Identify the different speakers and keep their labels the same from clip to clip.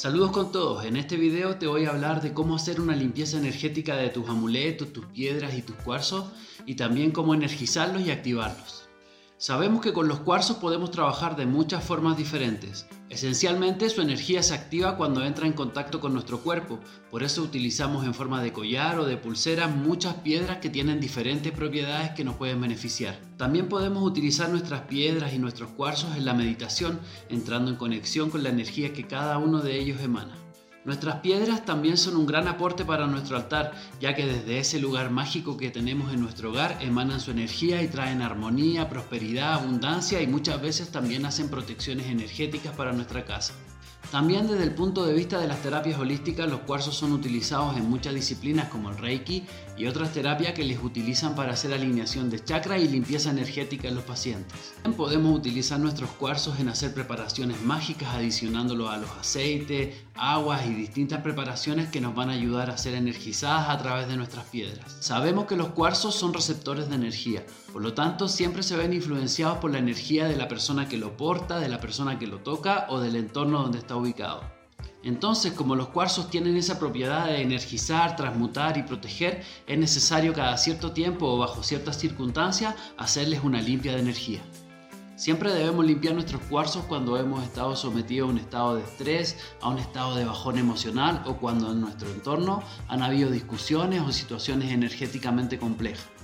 Speaker 1: Saludos con todos, en este video te voy a hablar de cómo hacer una limpieza energética de tus amuletos, tus piedras y tus cuarzos y también cómo energizarlos y activarlos. Sabemos que con los cuarzos podemos trabajar de muchas formas diferentes. Esencialmente su energía se activa cuando entra en contacto con nuestro cuerpo, por eso utilizamos en forma de collar o de pulsera muchas piedras que tienen diferentes propiedades que nos pueden beneficiar. También podemos utilizar nuestras piedras y nuestros cuarzos en la meditación, entrando en conexión con la energía que cada uno de ellos emana. Nuestras piedras también son un gran aporte para nuestro altar, ya que desde ese lugar mágico que tenemos en nuestro hogar emanan su energía y traen armonía, prosperidad, abundancia y muchas veces también hacen protecciones energéticas para nuestra casa. También desde el punto de vista de las terapias holísticas, los cuarzos son utilizados en muchas disciplinas como el Reiki y otras terapias que les utilizan para hacer alineación de chakra y limpieza energética en los pacientes. También podemos utilizar nuestros cuarzos en hacer preparaciones mágicas adicionándolos a los aceites, aguas y distintas preparaciones que nos van a ayudar a ser energizadas a través de nuestras piedras. Sabemos que los cuarzos son receptores de energía, por lo tanto siempre se ven influenciados por la energía de la persona que lo porta, de la persona que lo toca o del entorno donde está ubicado. Entonces, como los cuarzos tienen esa propiedad de energizar, transmutar y proteger, es necesario cada cierto tiempo o bajo ciertas circunstancias hacerles una limpia de energía. Siempre debemos limpiar nuestros cuarzos cuando hemos estado sometidos a un estado de estrés, a un estado de bajón emocional o cuando en nuestro entorno han habido discusiones o situaciones energéticamente complejas.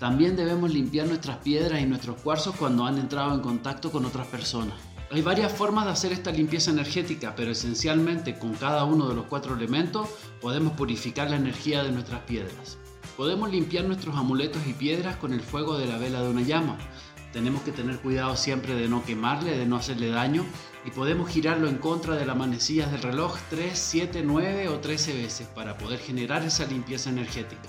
Speaker 1: También debemos limpiar nuestras piedras y nuestros cuarzos cuando han entrado en contacto con otras personas. Hay varias formas de hacer esta limpieza energética, pero esencialmente con cada uno de los cuatro elementos podemos purificar la energía de nuestras piedras. Podemos limpiar nuestros amuletos y piedras con el fuego de la vela de una llama. Tenemos que tener cuidado siempre de no quemarle, de no hacerle daño y podemos girarlo en contra de las manecillas del reloj 3, 7, 9 o 13 veces para poder generar esa limpieza energética.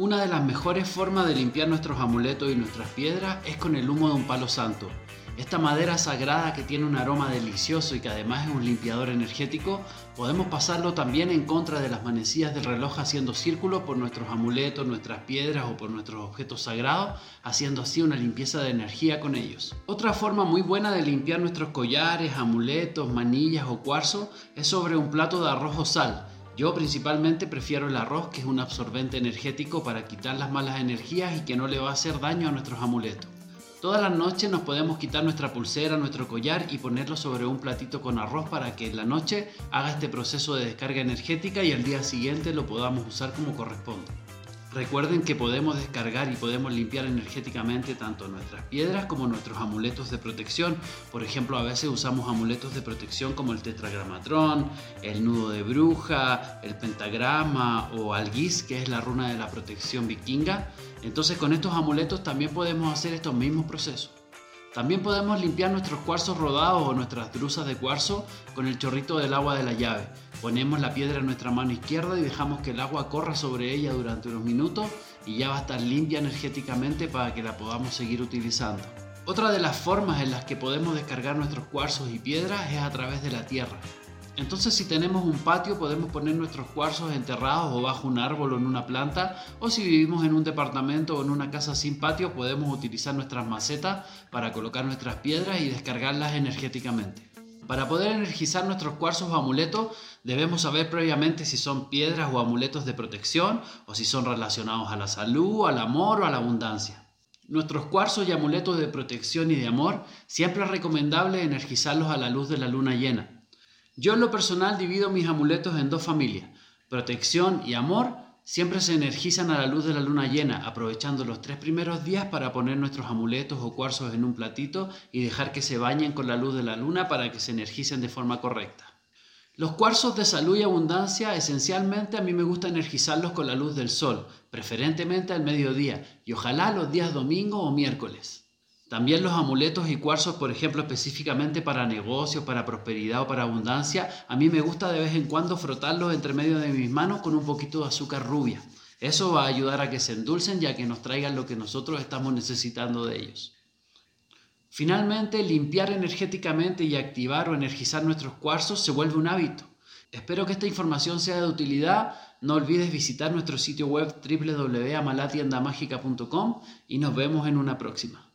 Speaker 1: Una de las mejores formas de limpiar nuestros amuletos y nuestras piedras es con el humo de un palo santo. Esta madera sagrada que tiene un aroma delicioso y que además es un limpiador energético, podemos pasarlo también en contra de las manecillas del reloj haciendo círculos por nuestros amuletos, nuestras piedras o por nuestros objetos sagrados, haciendo así una limpieza de energía con ellos. Otra forma muy buena de limpiar nuestros collares, amuletos, manillas o cuarzo es sobre un plato de arroz o sal. Yo principalmente prefiero el arroz, que es un absorbente energético para quitar las malas energías y que no le va a hacer daño a nuestros amuletos. Todas las noches nos podemos quitar nuestra pulsera, nuestro collar y ponerlo sobre un platito con arroz para que en la noche haga este proceso de descarga energética y al día siguiente lo podamos usar como corresponde. Recuerden que podemos descargar y podemos limpiar energéticamente tanto nuestras piedras como nuestros amuletos de protección. Por ejemplo, a veces usamos amuletos de protección como el tetragramatrón, el nudo de bruja, el pentagrama o algis, que es la runa de la protección vikinga. Entonces con estos amuletos también podemos hacer estos mismos procesos. También podemos limpiar nuestros cuarzos rodados o nuestras drusas de cuarzo con el chorrito del agua de la llave. Ponemos la piedra en nuestra mano izquierda y dejamos que el agua corra sobre ella durante unos minutos y ya va a estar limpia energéticamente para que la podamos seguir utilizando. Otra de las formas en las que podemos descargar nuestros cuarzos y piedras es a través de la tierra. Entonces si tenemos un patio podemos poner nuestros cuarzos enterrados o bajo un árbol o en una planta o si vivimos en un departamento o en una casa sin patio podemos utilizar nuestras macetas para colocar nuestras piedras y descargarlas energéticamente. Para poder energizar nuestros cuarzos o amuletos debemos saber previamente si son piedras o amuletos de protección o si son relacionados a la salud, al amor o a la abundancia. Nuestros cuarzos y amuletos de protección y de amor siempre es recomendable energizarlos a la luz de la luna llena yo en lo personal divido mis amuletos en dos familias. Protección y amor siempre se energizan a la luz de la luna llena, aprovechando los tres primeros días para poner nuestros amuletos o cuarzos en un platito y dejar que se bañen con la luz de la luna para que se energicen de forma correcta. Los cuarzos de salud y abundancia esencialmente a mí me gusta energizarlos con la luz del sol, preferentemente al mediodía y ojalá los días domingo o miércoles. También los amuletos y cuarzos, por ejemplo, específicamente para negocios, para prosperidad o para abundancia, a mí me gusta de vez en cuando frotarlos entre medio de mis manos con un poquito de azúcar rubia. Eso va a ayudar a que se endulcen y a que nos traigan lo que nosotros estamos necesitando de ellos. Finalmente, limpiar energéticamente y activar o energizar nuestros cuarzos se vuelve un hábito. Espero que esta información sea de utilidad. No olvides visitar nuestro sitio web www.amalatiendamagica.com y nos vemos en una próxima.